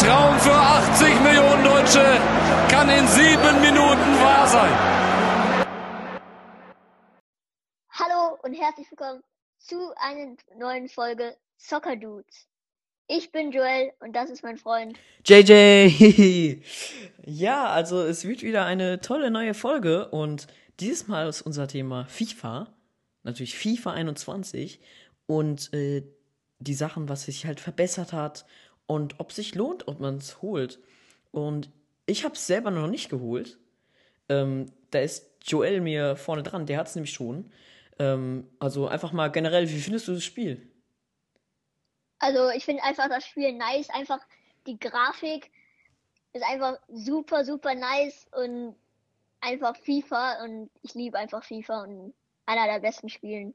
Traum für 80 Millionen Deutsche kann in sieben Minuten wahr sein. Hallo und herzlich willkommen zu einer neuen Folge Soccer Dudes. Ich bin Joel und das ist mein Freund. JJ! ja, also es wird wieder eine tolle neue Folge und dieses Mal ist unser Thema FIFA. Natürlich FIFA 21 und äh, die Sachen, was sich halt verbessert hat und ob sich lohnt, ob man es holt. Und ich habe es selber noch nicht geholt. Ähm, da ist Joel mir vorne dran, der hat es nämlich schon. Ähm, also einfach mal generell, wie findest du das Spiel? Also ich finde einfach das Spiel nice, einfach die Grafik ist einfach super, super nice und einfach FIFA und ich liebe einfach FIFA und einer der besten Spielen.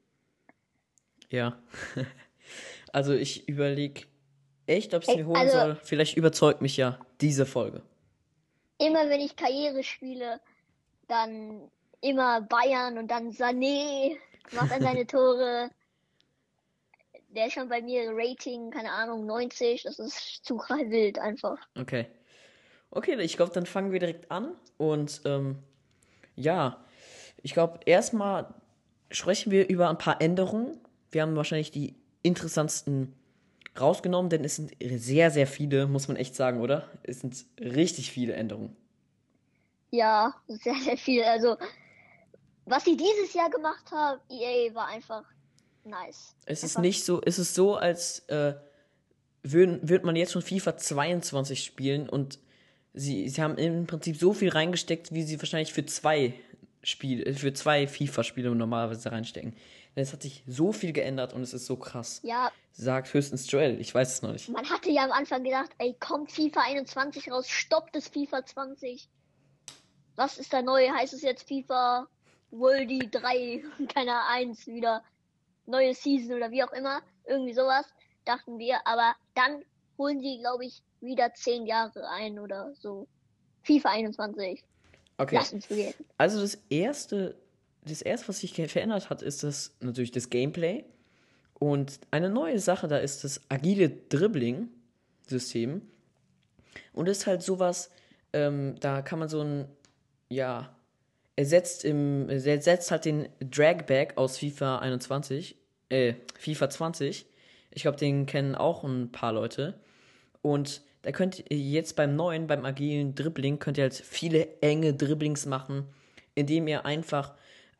Ja. also ich überlege echt, ob ich es mir holen also- soll. Vielleicht überzeugt mich ja diese Folge. Immer wenn ich Karriere spiele, dann immer Bayern und dann Sané macht dann seine Tore. Der ist schon bei mir Rating, keine Ahnung, 90. Das ist zu wild einfach. Okay. Okay, ich glaube, dann fangen wir direkt an. Und ähm, ja, ich glaube, erstmal sprechen wir über ein paar Änderungen. Wir haben wahrscheinlich die interessantesten rausgenommen, denn es sind sehr, sehr viele, muss man echt sagen, oder? Es sind richtig viele Änderungen. Ja, sehr, sehr viel. Also, was sie dieses Jahr gemacht haben, EA war einfach nice. Es ist Einfach- nicht so, es ist so, als äh, würden, würde man jetzt schon FIFA 22 spielen und sie, sie haben im Prinzip so viel reingesteckt, wie sie wahrscheinlich für zwei Spiele, für zwei FIFA-Spiele normalerweise reinstecken. Denn es hat sich so viel geändert und es ist so krass. Ja, Sagt höchstens Joel, ich weiß es noch nicht. man hatte ja am Anfang gedacht, ey, kommt FIFA 21 raus, stoppt es FIFA 20. Was ist da neu? Heißt es jetzt FIFA Worldy 3, keine 1 wieder? Neue Season oder wie auch immer. Irgendwie sowas, dachten wir. Aber dann holen sie, glaube ich, wieder 10 Jahre ein oder so. FIFA 21. Okay, also das erste, das erste, was sich verändert hat, ist das natürlich das Gameplay. Und eine neue Sache da ist das agile Dribbling-System. Und ist halt sowas, ähm, da kann man so ein, ja, ersetzt im, er ersetzt halt den Dragback aus FIFA 21, äh, FIFA 20. Ich glaube, den kennen auch ein paar Leute. Und da könnt ihr jetzt beim neuen, beim agilen Dribbling, könnt ihr halt viele enge Dribblings machen, indem ihr einfach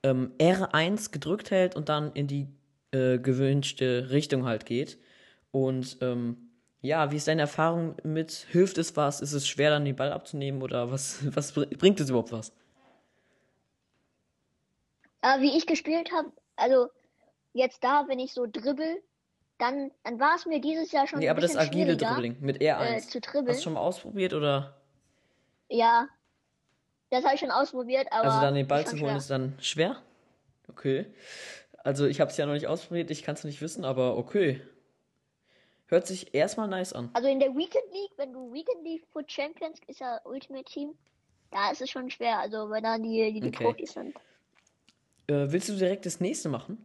ähm, R1 gedrückt hält und dann in die äh, gewünschte Richtung halt geht. Und ähm, ja, wie ist deine Erfahrung mit? Hilft es was? Ist es schwer, dann den Ball abzunehmen oder was, was br- bringt es überhaupt was? Wie ich gespielt habe, also jetzt da, wenn ich so dribbel, dann, dann war es mir dieses Jahr schon Nee, aber das agile Dribbling mit äh, R1. zu dribbeln. Hast du schon mal ausprobiert oder? Ja, das habe ich schon ausprobiert, aber Also dann den Ball zu holen schwer. ist dann schwer? Okay. Also ich habe es ja noch nicht ausprobiert, ich kann es nicht wissen, aber okay. Hört sich erstmal nice an. Also in der Weekend League, wenn du Weekend League Foot Champions ist ja Ultimate Team, da ist es schon schwer, also weil da die, die, die Okay. Profis sind. Äh, willst du direkt das nächste machen?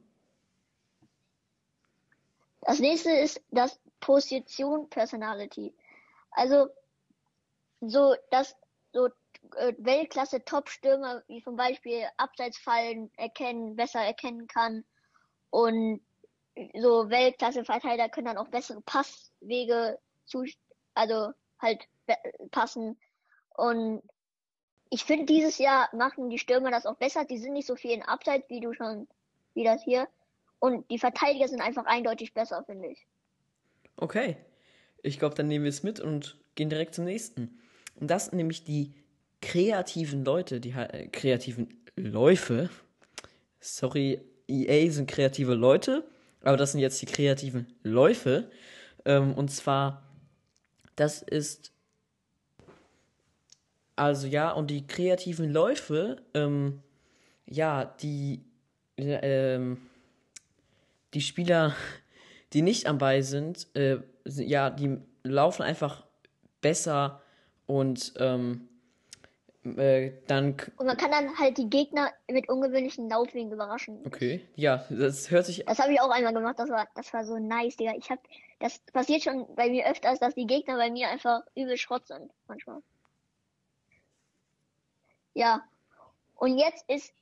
Das nächste ist das Position Personality. Also so dass so äh, Weltklasse Top-Stürmer wie zum Beispiel Abseitsfallen erkennen, besser erkennen kann und so Weltklasse Verteidiger können dann auch bessere Passwege zu, also halt passen und ich finde dieses Jahr machen die Stürmer das auch besser. Die sind nicht so viel in Abseits wie du schon wie das hier und die Verteidiger sind einfach eindeutig besser, finde ich. Okay. Ich glaube, dann nehmen wir es mit und gehen direkt zum nächsten. Und das sind nämlich die kreativen Leute, die äh, kreativen Läufe. Sorry, EA sind kreative Leute, aber das sind jetzt die kreativen Läufe. Ähm, und zwar, das ist. Also ja, und die kreativen Läufe, ähm, ja, die, äh, ähm, die Spieler, die nicht am Ball sind, äh, ja, die laufen einfach besser und ähm, äh, dann, Und man kann dann halt die Gegner mit ungewöhnlichen Laufwegen überraschen. okay, ja, das hört sich, Das habe ich auch einmal gemacht, das war, das war so nice, Digga. Ich habe Das passiert schon bei mir öfters, dass die Gegner bei mir einfach übel Schrott sind, manchmal. Ja. Und jetzt ist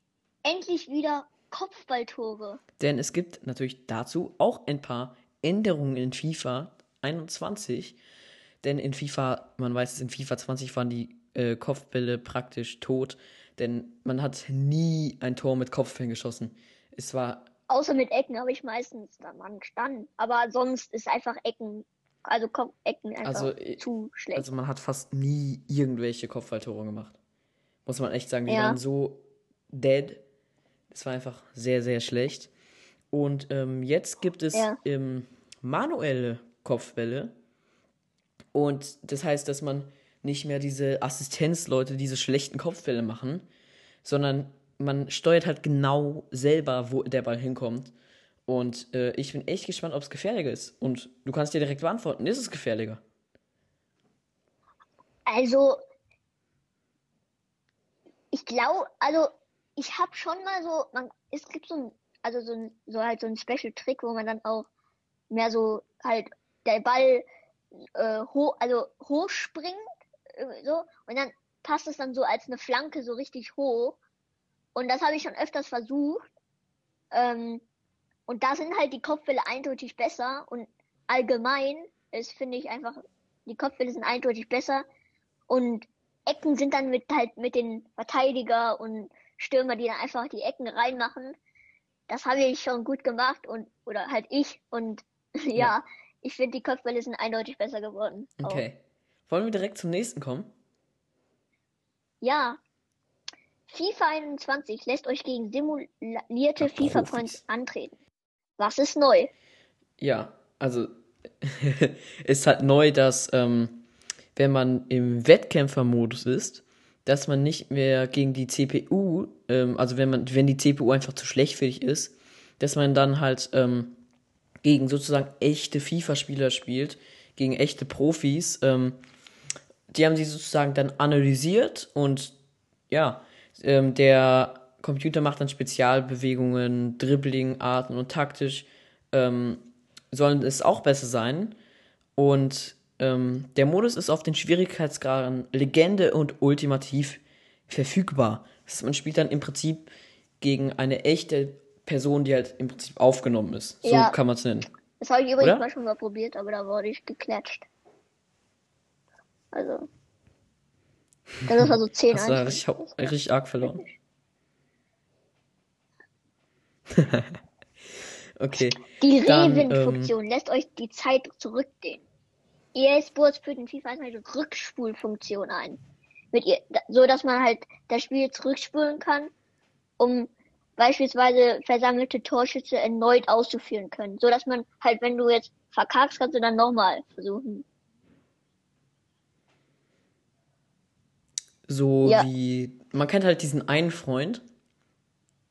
endlich wieder Kopfballtore. Denn es gibt natürlich dazu auch ein paar Änderungen in FIFA 21. Denn in FIFA, man weiß es, in FIFA 20 waren die äh, Kopfbälle praktisch tot. Denn man hat nie ein Tor mit Kopfbällen geschossen. Es war Außer mit Ecken habe ich meistens dann Mann gestanden. Aber sonst ist einfach Ecken, also Kopf Ecken einfach Also, äh, zu schlecht. Also man hat fast nie irgendwelche Kopfballtore gemacht. Muss man echt sagen, die Ja. waren so dead. Das war einfach sehr, sehr schlecht. Und ähm, jetzt gibt es Ja. ähm, manuelle Kopfbälle. Und das heißt, dass man nicht mehr diese Assistenzleute diese schlechten Kopfbälle machen, sondern man steuert halt genau selber, wo der Ball hinkommt. Und äh, ich bin echt gespannt, ob es gefährlicher ist. Und du kannst dir direkt beantworten, ist es gefährlicher? Also, ich glaube, also ich habe schon mal so, man, es gibt so ein, also so ein, so halt so ein Special Trick, wo man dann auch mehr so halt der Ball äh, hoch, also hochspringt, äh, so, und dann passt es dann so als eine Flanke so richtig hoch. Und das habe ich schon öfters versucht. Ähm, und da sind halt die Kopfbälle eindeutig besser und allgemein ist, finde ich einfach, die Kopfbälle sind eindeutig besser und Ecken sind dann mit halt mit den Verteidiger und Stürmer, die dann einfach die Ecken reinmachen. Das habe ich schon gut gemacht und oder halt ich und ja, Ja. ich finde die Kopfbälle sind eindeutig besser geworden. auch. Wollen wir direkt zum nächsten kommen? Ja. FIFA 21 lässt euch gegen simulierte Ja, FIFA. Points antreten. Was ist neu? Ja, also ist halt neu, dass ähm, wenn man im Wettkämpfermodus ist, dass man nicht mehr gegen die CPU, ähm, also wenn man, wenn die CPU einfach zu schlecht für dich ist, dass man dann halt ähm, gegen sozusagen echte FIFA-Spieler spielt, gegen echte Profis. Ähm, die haben sie sozusagen dann analysiert und ja, ähm, der Computer macht dann Spezialbewegungen, Dribbling, Arten und taktisch ähm, sollen es auch besser sein. Und ähm, der Modus ist auf den Schwierigkeitsgraden Legende und Ultimativ verfügbar. Das heißt, man spielt dann im Prinzip gegen eine echte Person, die halt im Prinzip aufgenommen ist. So Ja. kann man es nennen. Das habe ich übrigens Oder? mal schon mal probiert, aber da wurde ich geklatscht. Also. Das war so 10 Hast du da richtig, richtig arg verloren? Okay. Die Dann, ähm, Rewind-Funktion lässt euch die Zeit zurückdehnen. EA Sports führt in FIFA eine Rückspulfunktion ein. Mit ihr, so dass man halt das Spiel zurückspulen kann, um beispielsweise versammelte Torschütze erneut auszuführen können. So dass man halt, wenn du jetzt verkackst, kannst du dann nochmal versuchen. So Ja. wie. Man kennt halt diesen einen Freund,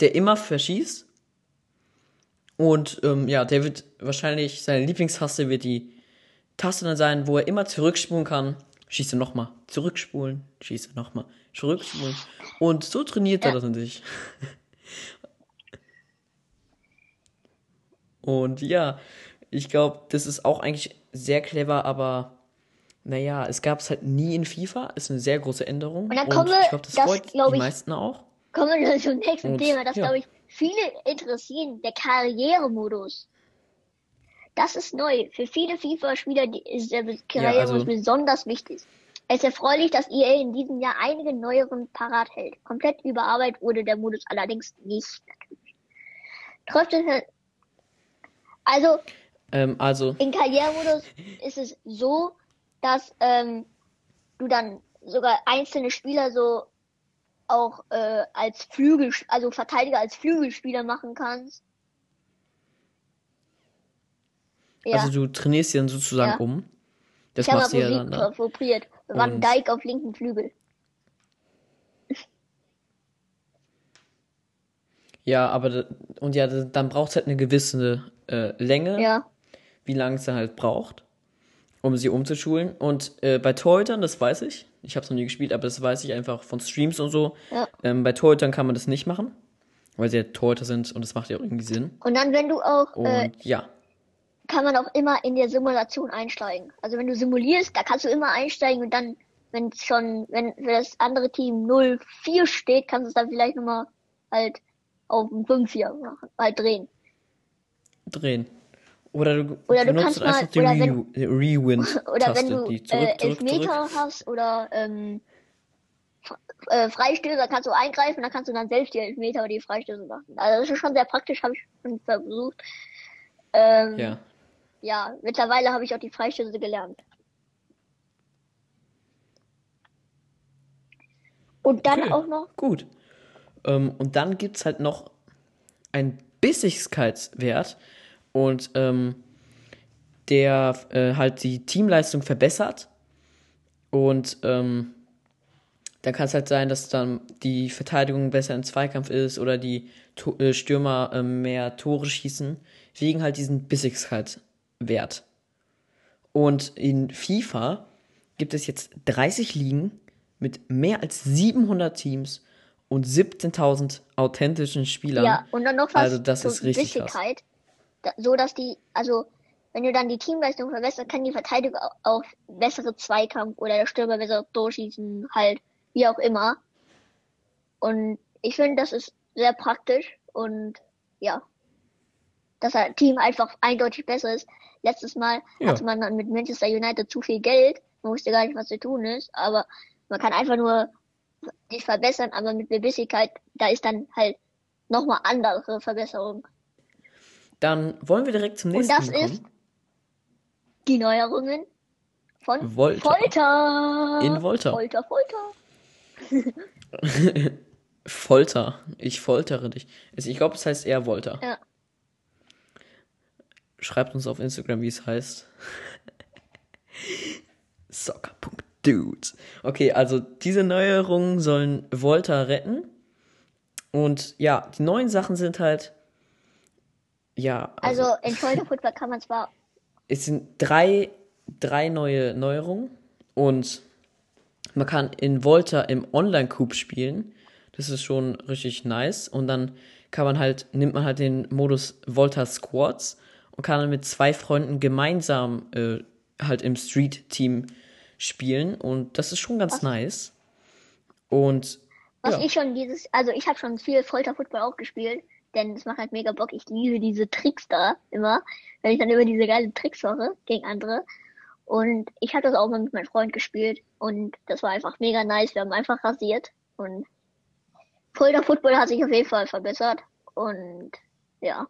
der immer verschießt. Und ähm, ja, der wird wahrscheinlich, seine Lieblingstaste wird die Taste dann sein, wo er immer zurückspulen kann. Schießt er nochmal. Zurückspulen. Schießt er nochmal. Zurückspulen. Und so trainiert er Ja. das an sich. Und ja, ich glaube, das ist auch eigentlich sehr clever, aber naja, es gab es halt nie in FIFA. Ist eine sehr große Änderung. Und dann kommen wir- ich glaube, das, das freut glaub die ich- meisten auch. Kommen wir zum nächsten Und, Thema, das ja. glaube ich viele interessieren, der Karrieremodus. Das ist neu. Für viele FIFA-Spieler die- ist der Karrieremodus also- besonders wichtig. Es ist erfreulich, dass EA in diesem Jahr einige neueren parat hält. Komplett überarbeitet wurde der Modus allerdings nicht. Natürlich. Trotzdem, also Ähm, also, im Karrieremodus ist es so, dass ähm, du dann sogar einzelne Spieler so auch äh, als Flügel, also Verteidiger als Flügelspieler machen kannst. Ja, also du trainierst sie dann sozusagen Ja. um. Das ich machst du ja dann da. probiert. Van Dijk auf linken Flügel. Ja, aber und ja, da- dann braucht es halt eine gewisse äh, Länge, Ja, wie lange es dann halt braucht, um sie umzuschulen. Und äh, bei Torhütern, das weiß ich, ich habe es noch nie gespielt, aber das weiß ich einfach von Streams und so. Ja. Ähm, bei Torhütern kann man das nicht machen, weil sie ja Torhüter sind und das macht ja auch irgendwie Sinn. und dann wenn du auch Und äh, ja, kann man auch immer in der Simulation einsteigen. Also wenn du simulierst, da kannst du immer einsteigen und dann, wenn es schon, wenn für das andere Team 0-4 steht, kannst du es dann vielleicht nochmal halt auf ein 5-4 machen, halt drehen. Drehen. Oder du, Oder du benutzt kannst mal- einfach die oder Re wenn- Rewind-Taste, Oder wenn du die zurück, äh, Elfmeter zurück. hast oder ähm, äh, Freistöße, kannst du eingreifen, dann kannst du dann selbst die Elfmeter oder die Freistöße machen. Also das ist schon sehr praktisch, habe ich schon versucht. Ähm, Ja. ja, mittlerweile habe ich auch die Freistöße gelernt. Und dann Okay. auch noch, Gut. Ähm, und dann gibt es halt noch einen Bissigkeitswert und ähm, der äh, halt die Teamleistung verbessert. Und ähm, dann kann es halt sein, dass dann die Verteidigung besser im Zweikampf ist oder die to äh, Stürmer äh, mehr Tore schießen, wegen halt diesen Bissigkeitswert. Und in FIFA gibt es jetzt 30 Ligen mit mehr als 700 Teams und 17.000 authentischen Spielern. ja, und dann noch was Also das zur ist richtig krass. Bissigkeit, da, so dass die, also wenn du dann die Teamleistung verbesserst, kann die Verteidigung auch, bessere Zweikampf oder der Stürmer besser durchschießen, halt, wie auch immer. Und ich finde, das ist sehr praktisch und ja, dass ein Team einfach eindeutig besser ist. Letztes Mal Ja. hatte man dann mit Manchester United zu viel Geld, man wusste gar nicht, was zu tun ist, aber man kann einfach nur sich verbessern, aber mit der Bissigkeit, da ist dann halt nochmal andere Verbesserung. Dann wollen wir direkt zum Und nächsten das kommen. ist die Neuerungen von Volta. Folter. In Volta. Folter, Folter. Folter. Ich foltere dich. Also Ich glaube, es heißt eher Volta. Ja. Schreibt uns auf Instagram, wie es heißt. Soccer.dudes. Okay, also diese Neuerungen sollen Volta retten. Und ja, die neuen Sachen sind halt. Ja, also, Also in Football kann man zwar es sind drei, drei neue Neuerungen. Und man kann in Volta im Online-Coup spielen. Das ist schon richtig nice. Und dann kann man halt, nimmt man halt den Modus Volta Squads und kann dann mit zwei Freunden gemeinsam äh, halt im Street-Team spielen. Und das ist schon ganz Was? nice. Und Was ja, ich schon dieses, also ich habe schon viel Folter Football auch gespielt, denn es macht halt mega Bock. Ich liebe diese Tricks da immer, wenn ich dann über diese geile Tricks mache gegen andere. Und ich habe das auch mal mit meinem Freund gespielt und das war einfach mega nice. Wir haben einfach rasiert und Folter Football hat sich auf jeden Fall verbessert und ja,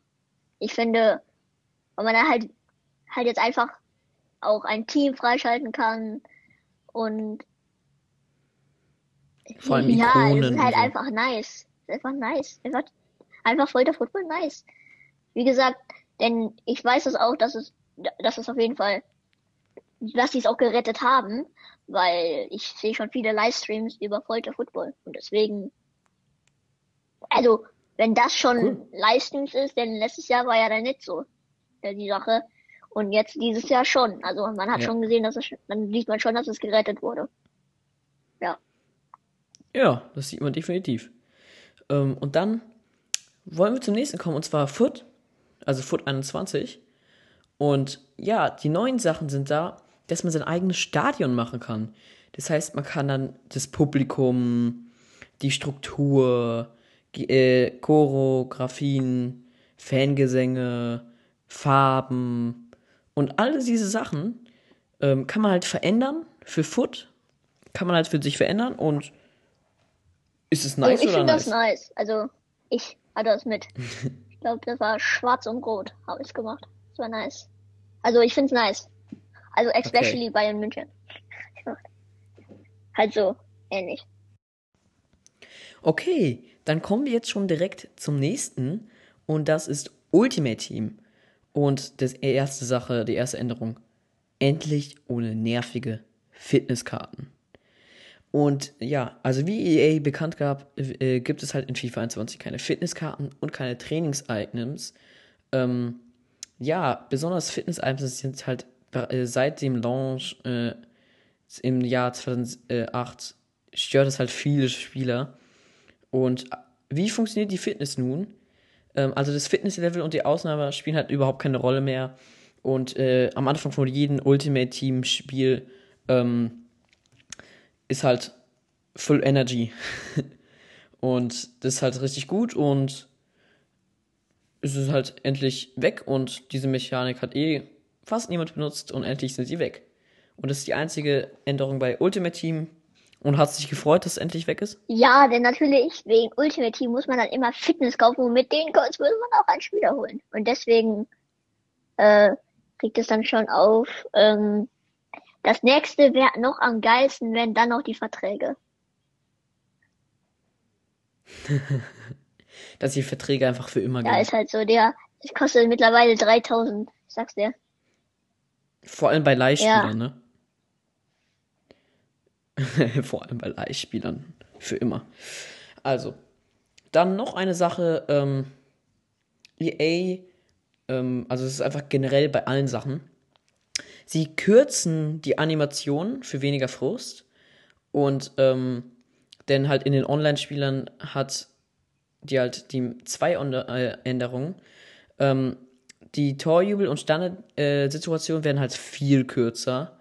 ich finde, weil man da halt halt jetzt einfach auch ein Team freischalten kann und vor allem ja, Ikonen. es ist halt so. einfach nice. Es ist einfach nice. Einfach, einfach Folter Football nice. Wie gesagt, denn ich weiß es auch, dass es, dass es auf jeden Fall, dass sie es auch gerettet haben, weil ich sehe schon viele Livestreams über Folter Football und deswegen, also, wenn das schon Cool. Livestreams ist, denn letztes Jahr war ja dann nicht so, äh, die Sache. Und jetzt dieses Jahr schon. Also man hat Ja. schon gesehen, dass es, dann sieht man schon, dass es gerettet wurde. Ja. Ja, das sieht man definitiv. Ähm, und dann wollen wir zum nächsten kommen, und zwar Foot, also Foot 21. Und ja, die neuen Sachen sind da, dass man sein eigenes Stadion machen kann. Das heißt, man kann dann das Publikum, die Struktur, äh, Choreografien, Fangesänge, Farben und all diese Sachen ähm, kann man halt verändern für Foot. Kann man halt für sich verändern und ist es nice also ich oder finde nice? das nice. Also ich hatte das mit. Ich glaube, das war schwarz und rot, habe ich gemacht. Das war nice. Also ich finde es nice. Also especially Bayern München. halt so ähnlich. Okay, dann kommen wir jetzt schon direkt zum nächsten und das ist Ultimate Team. Und das erste Sache, die erste Änderung. Endlich ohne nervige Fitnesskarten. Und ja, also wie EA bekannt gab, äh, gibt es halt in FIFA 21 keine Fitnesskarten und keine Trainings-Items. Ähm, ja, besonders Fitness-Items sind halt äh, seit dem Launch äh, im Jahr 2008 stört es halt viele Spieler. Und wie funktioniert die Fitness nun? Ähm, also das Fitnesslevel und die Ausnahme spielen halt überhaupt keine Rolle mehr. Und äh, am Anfang von jedem Ultimate Team Spiel ähm, ist halt Full Energy. und das ist halt richtig gut und es ist halt endlich weg und diese Mechanik hat eh fast niemand benutzt und endlich sind sie weg. Und das ist die einzige Änderung bei Ultimate Team. Und hat sich gefreut, dass es endlich weg ist? Ja, denn natürlich wegen Ultimate Team muss man dann immer Fitness kaufen und mit den Codes würde man auch einen Spieler holen. Und deswegen äh, kriegt es dann schon auf. Ähm, das nächste wäre noch am geilsten, wären dann noch die Verträge. Dass die Verträge einfach für immer gehen. Ja, ist halt so, der, das kostet mittlerweile 3000, ich sag's dir. Vor allem bei Leihspielern, ja. ne? Vor allem bei Leihspielern. Für immer. Also, dann noch eine Sache. Ähm, EA, ähm, also es ist einfach generell bei allen Sachen. Sie kürzen die Animation für weniger Frust. Und, ähm, denn halt in den Online-Spielern hat die halt die zwei äh, Änderungen. Ähm, die Torjubel und Standardsituationen äh, werden halt viel kürzer.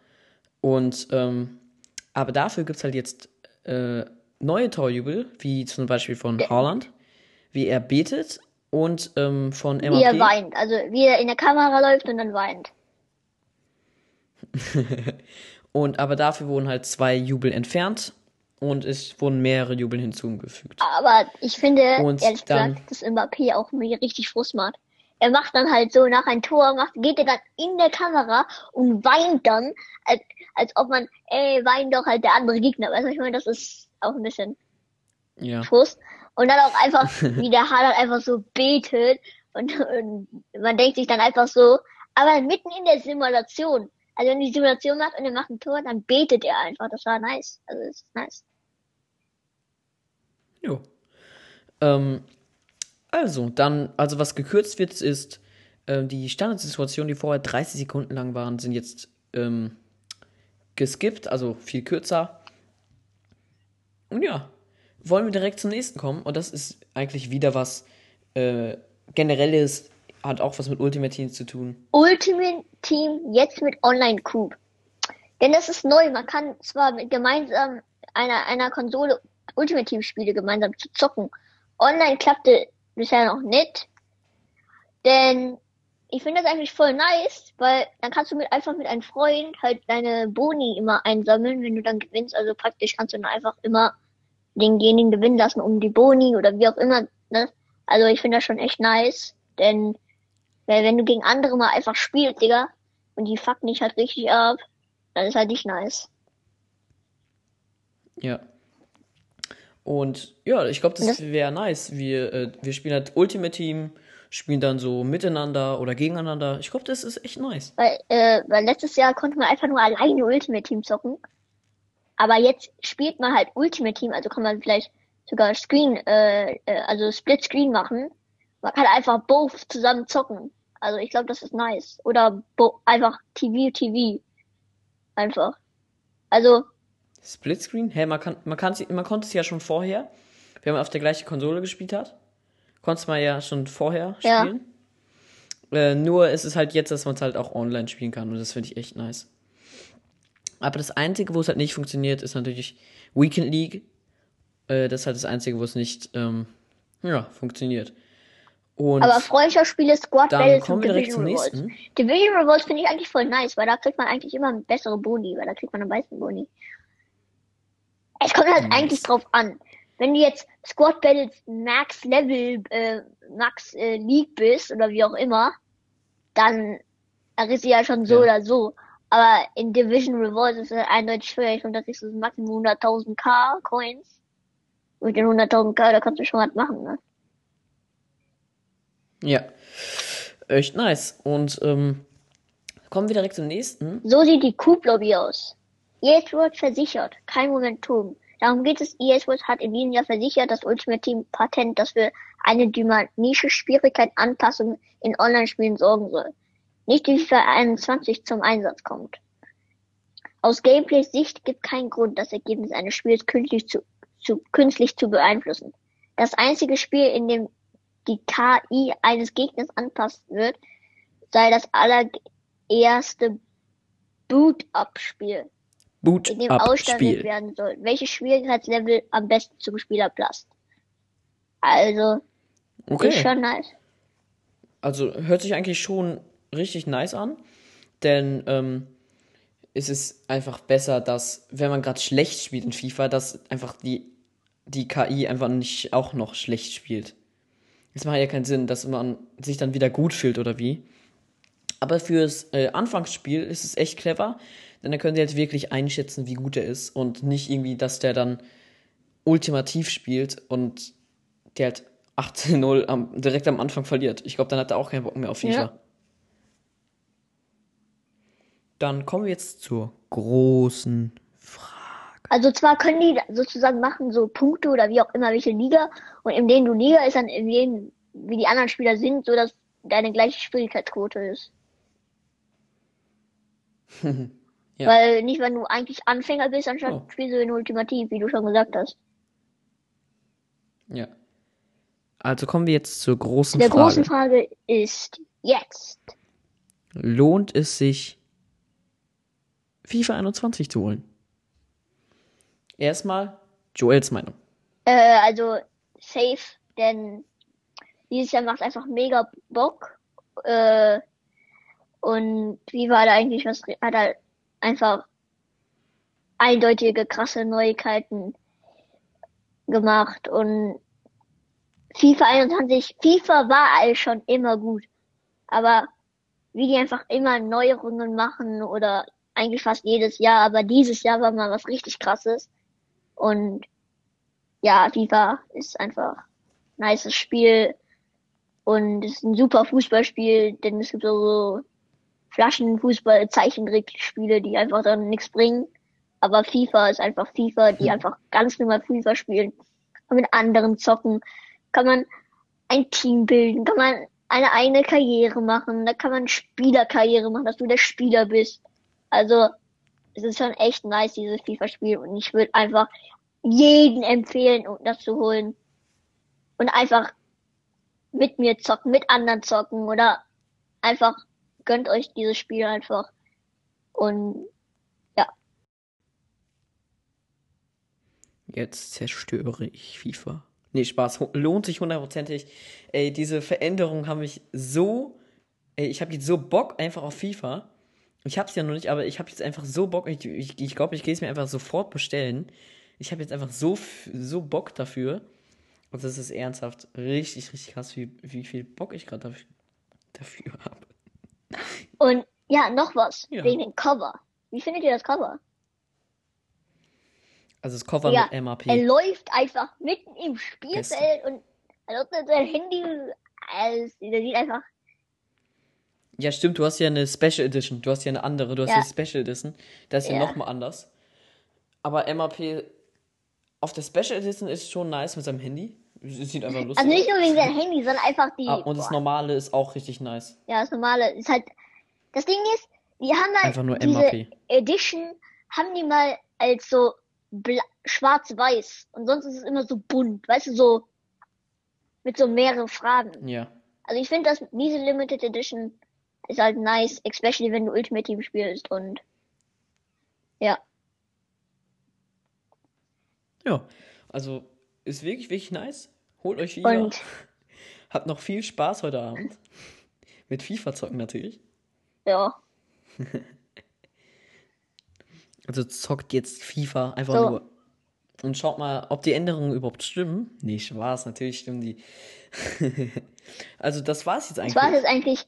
Und ähm, aber dafür gibt es halt jetzt äh, neue Torjubel, wie zum Beispiel von Haaland, wie er betet und ähm, von MAP. Wie er weint, also wie er in der Kamera läuft und dann weint. und aber dafür wurden halt zwei Jubel entfernt und es wurden mehrere Jubel hinzugefügt. Aber ich finde, und ehrlich dann, gesagt, dass Mbappé auch mir richtig Frust macht. Er macht dann halt so nach ein Tor, macht, geht er dann in der Kamera und weint dann, als, als ob man, ey, weint doch halt der andere Gegner. Weißt du, ich meine, das ist auch ein bisschen ja. Frust. Und dann auch einfach, wie der Haaland einfach so betet und, und man denkt sich dann einfach so, aber mitten in der Simulation, also wenn die Simulation macht und er macht ein Tor, dann betet er einfach. Das war nice. Also das ist nice. Jo. Ähm, also, dann, also was gekürzt wird, ist äh, die Standardsituationen, die vorher 30 Sekunden lang waren, sind jetzt ähm, geskippt, also viel kürzer. Und ja, wollen wir direkt zum nächsten kommen. Und das ist eigentlich wieder was äh, generelles, hat auch was mit Ultimate Team zu tun. Ultimate Team jetzt mit Online Coop. Denn das ist neu. Man kann zwar mit gemeinsam einer, einer Konsole Ultimate Team Spiele gemeinsam zu zocken. Online klappte bisher noch nicht. Denn ich finde das eigentlich voll nice, weil dann kannst du mit einfach mit einem Freund halt deine Boni immer einsammeln, wenn du dann gewinnst. Also praktisch kannst du dann einfach immer denjenigen gewinnen lassen um die Boni oder wie auch immer. Ne? Also ich finde das schon echt nice, denn weil wenn du gegen andere mal einfach spielst, Digga, und die fucken nicht halt richtig ab, dann ist halt nicht nice. Ja. Und ja, ich glaube, das, das wäre nice. Wir, äh, wir spielen halt Ultimate Team, spielen dann so miteinander oder gegeneinander. Ich glaube, das ist echt nice. Weil, äh, weil letztes Jahr konnte man einfach nur alleine Ultimate Team zocken. Aber jetzt spielt man halt Ultimate Team, also kann man vielleicht sogar Screen, äh, äh also Split Screen machen. Man kann einfach both zusammen zocken. Also ich glaube, das ist nice. Oder einfach TV TV. Einfach. Also Splitscreen? Hä, man, kann, man, kann, man konnte es ja schon vorher, wenn man auf der gleichen Konsole gespielt hat. Konnte man ja schon vorher spielen. Ja. Äh, nur ist es halt jetzt, dass man es halt auch online spielen kann und das finde ich echt nice. Aber das Einzige, wo es halt nicht funktioniert, ist natürlich Weekend League. Äh, das ist halt das Einzige, wo es nicht ähm, ja, funktioniert. Und Aber Freundschaftsspiele, Squad Battles und Division Revolts. Division Revolts finde ich eigentlich voll nice, weil da kriegt man eigentlich immer bessere Boni, weil da kriegt man am meisten Boni. Es kommt halt nice. eigentlich drauf an. Wenn du jetzt Squad Battles Max Level, äh, Max äh, League bist oder wie auch immer, dann ist sie ja schon so ja. oder so. Aber in Division Revolt ist es eindeutig schwer. Ich finde, da kriegst du Maximum 100.000 K Coins. Und mit den 100.000 K, da kannst du schon was machen, ne? Ja. Echt nice. Und ähm, kommen wir direkt zum nächsten. So sieht die Coop-Lobby aus. EA Sports versichert, kein Momentum. Darum geht es. EA Sports hat in diesem Jahr versichert, das Ultimate Team Patent, das für eine dynamische Schwierigkeit Anpassung in Online-Spielen sorgen soll. Nicht wie FIFA 21 zum Einsatz kommt. Aus Gameplays Sicht gibt kein Grund, das Ergebnis eines Spiels künstlich zu, zu, künstlich zu beeinflussen. Das einzige Spiel, in dem die KI eines Gegners anpasst wird, sei das aller erste Boot-Up-Spiel, Boot in dem Spiel. werden soll. Welches Schwierigkeitslevel am besten zum Spieler passt. Also, ist Okay. schon nice. Also hört sich eigentlich schon richtig nice an, denn ähm, es ist einfach besser, dass, wenn man gerade schlecht spielt in FIFA, dass einfach die, die KI einfach nicht auch noch schlecht spielt. Es macht ja keinen Sinn, dass man sich dann wieder gut fühlt oder wie. Aber fürs äh, Anfangsspiel ist es echt clever, denn da können sie jetzt wirklich einschätzen, wie gut er ist und nicht irgendwie, dass der dann ultimativ spielt und der halt 18-0 am, direkt am Anfang verliert. Ich glaube, dann hat er auch keinen Bock mehr auf FIFA. Ja. Dann kommen wir jetzt zur großen. Also zwar können die sozusagen machen so Punkte oder wie auch immer welche Liga und in denen du Liga ist dann in denen wie die anderen Spieler sind, so dass deine gleiche Schwierigkeitsquote ist. Ja. Weil nicht wenn du eigentlich Anfänger bist, anstatt Oh. spielst du in Ultimativ, wie du schon gesagt hast. Ja. Also kommen wir jetzt zur großen Der Frage. großen Frage ist jetzt. Lohnt es sich, FIFA 21 zu holen? Erstmal Joels Meinung. Äh, also safe, denn dieses Jahr macht einfach mega Bock. Äh, und wie war da eigentlich was, hat er einfach eindeutige, krasse Neuigkeiten gemacht und FIFA 21, FIFA war alles schon immer gut, aber wie die einfach immer Neuerungen machen oder eigentlich fast jedes Jahr, aber dieses Jahr war mal was richtig krasses und ja, FIFA ist einfach ein nices Spiel und es ist ein super Fußballspiel, denn es gibt so, so Flaschenfußball, Zeichentrickspiele, die einfach dann nichts bringen. Aber FIFA ist einfach FIFA, die einfach ganz normal FIFA spielen. Kann mit anderen zocken, kann man ein Team bilden, kann man eine eigene Karriere machen, da kann man Spielerkarriere machen, dass du der Spieler bist. Also, es ist schon echt nice, dieses FIFA-Spiel und ich würde einfach jeden empfehlen, um das zu holen. Und einfach mit mir zocken, mit anderen zocken oder einfach gönnt euch dieses Spiel einfach. Und ja, Jetzt zerstöre ich FIFA. Nee, Spaß. Lohnt sich hundertprozentig. Ey, diese Veränderungen haben mich so. Ey, ich habe jetzt so Bock einfach auf FIFA. Ich hab's ja noch nicht, aber ich habe jetzt einfach so Bock. Ich glaube, ich, ich, glaub, ich gehe es mir einfach sofort bestellen. Ich habe jetzt einfach so, so Bock dafür. Und das ist ernsthaft richtig, richtig krass, wie, wie viel Bock ich gerade dafür, dafür habe. und ja, noch was, Ja. wegen dem Cover. Wie findet ihr das Cover? Also das Cover Ja, mit MAP. Er läuft einfach mitten im Spielfeld und er hat sein Handy, also, der sieht einfach, Ja, stimmt, du hast ja eine Special Edition. Du hast ja eine andere, du hast Ja. ja Special Edition. Das ist ja, Ja. nochmal anders. Aber MAP auf der Special Edition ist schon nice mit seinem Handy. Es sieht einfach lustig also nicht aus. nur wegen seinem Handy, sondern einfach die, Ah, und das boah, normale ist auch richtig nice. ja, das normale ist halt, das Ding ist, die haben halt Einfach nur diese MAP. Edition, haben die mal als so schwarz-weiß und sonst ist es immer so bunt, weißt du, so mit so mehreren Fragen. Ja. Also ich finde, dass diese Limited Edition ist halt nice, especially wenn du Ultimate Team spielst und ja, Ja. Also ist wirklich, wirklich nice. Holt euch FIFA. und Habt noch viel Spaß heute Abend. Mit FIFA zocken natürlich. ja, Also zockt jetzt FIFA einfach So. nur. Und schaut mal, ob die Änderungen überhaupt stimmen. Nee, Spaß, natürlich stimmen die. also das war's jetzt das eigentlich. war jetzt eigentlich,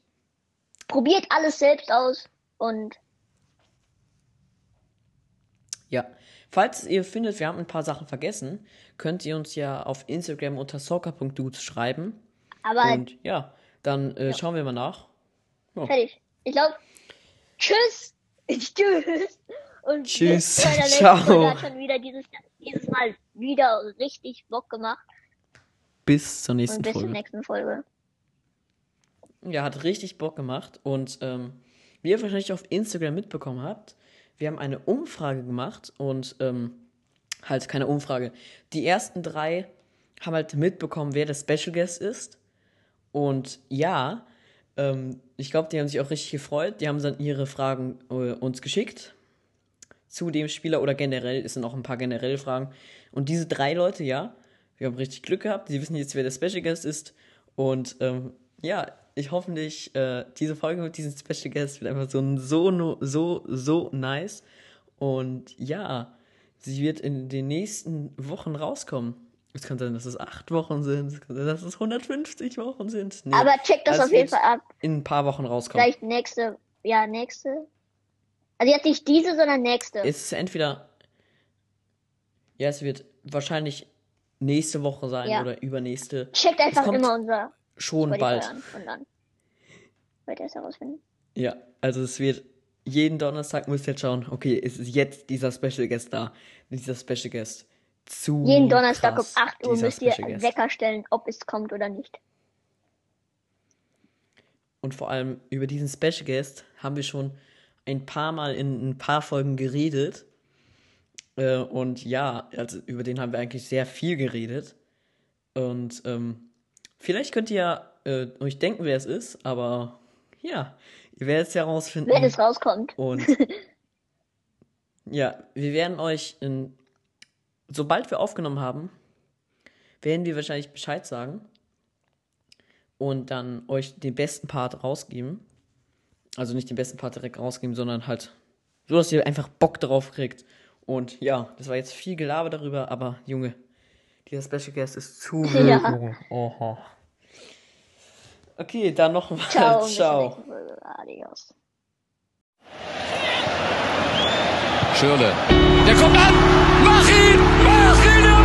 probiert alles selbst aus und Ja. Falls ihr findet, wir haben ein paar Sachen vergessen, könnt ihr uns ja auf Instagram unter soccer.dudes schreiben. aber Und ja, dann äh, schauen wir mal nach. fertig. Ich glaube, tschüss, tschüss und Tschüss, bis ciao. Hat schon wieder dieses, dieses Mal wieder richtig Bock gemacht Bis zur nächsten und bis zur Folge. nächsten Folge. Ja, hat richtig Bock gemacht. Und ähm, wie ihr wahrscheinlich auf Instagram mitbekommen habt, wir haben eine Umfrage gemacht und ähm, halt keine Umfrage. Die ersten drei haben halt mitbekommen, wer der Special Guest ist. Und ja, ähm, ich glaube, die haben sich auch richtig gefreut. Die haben dann ihre Fragen äh, uns geschickt zu dem Spieler oder generell. Es sind auch ein paar generelle Fragen. Und diese drei Leute, ja, wir haben richtig Glück gehabt. Sie wissen jetzt, wer der Special Guest ist. Und ähm, ja, ich hoffentlich, äh, diese Folge mit diesem Special Guest wird einfach so, so, so, so nice. Und ja, sie wird in den nächsten Wochen rauskommen. Es kann sein, dass es acht Wochen sind. Es kann sein, dass es 150 Wochen sind. Nee, Aber check das auf jeden Fall ab. In ein paar Wochen rauskommen. Vielleicht nächste, ja, nächste. Also jetzt nicht diese, sondern nächste. Es ist entweder. Ja, es wird wahrscheinlich nächste Woche sein Ja. oder übernächste. Checkt einfach immer unser Schon bald. und dann wird ihr es herausfinden. Ja, also es wird jeden Donnerstag müsst ihr jetzt schauen, okay, es ist jetzt dieser Special Guest da. Dieser Special Guest. Zu Jeden Donnerstag krass, um 8 Uhr müsst ihr einen. Wecker stellen, ob es kommt oder nicht. Und vor allem über diesen Special Guest haben wir schon ein paar Mal in ein paar Folgen geredet. Äh, und ja, also über den haben wir eigentlich sehr viel geredet. Und ähm, vielleicht könnt ihr äh, euch denken, wer es ist, aber ja, ihr werdet es herausfinden. Wenn es rauskommt. Und ja, wir werden euch, in, sobald wir aufgenommen haben, werden wir wahrscheinlich Bescheid sagen und dann euch den besten Part rausgeben. Also nicht den besten Part direkt rausgeben, sondern halt so, dass ihr einfach Bock drauf kriegt. Und ja, das war jetzt viel Gelaber darüber, aber Junge, dieser Special Guest ist zu Ja. Oha. Okay, dann nochmal. Ciao. Ciao. Adios. Schürle. Der kommt an. Mach ihn! Mach ihn!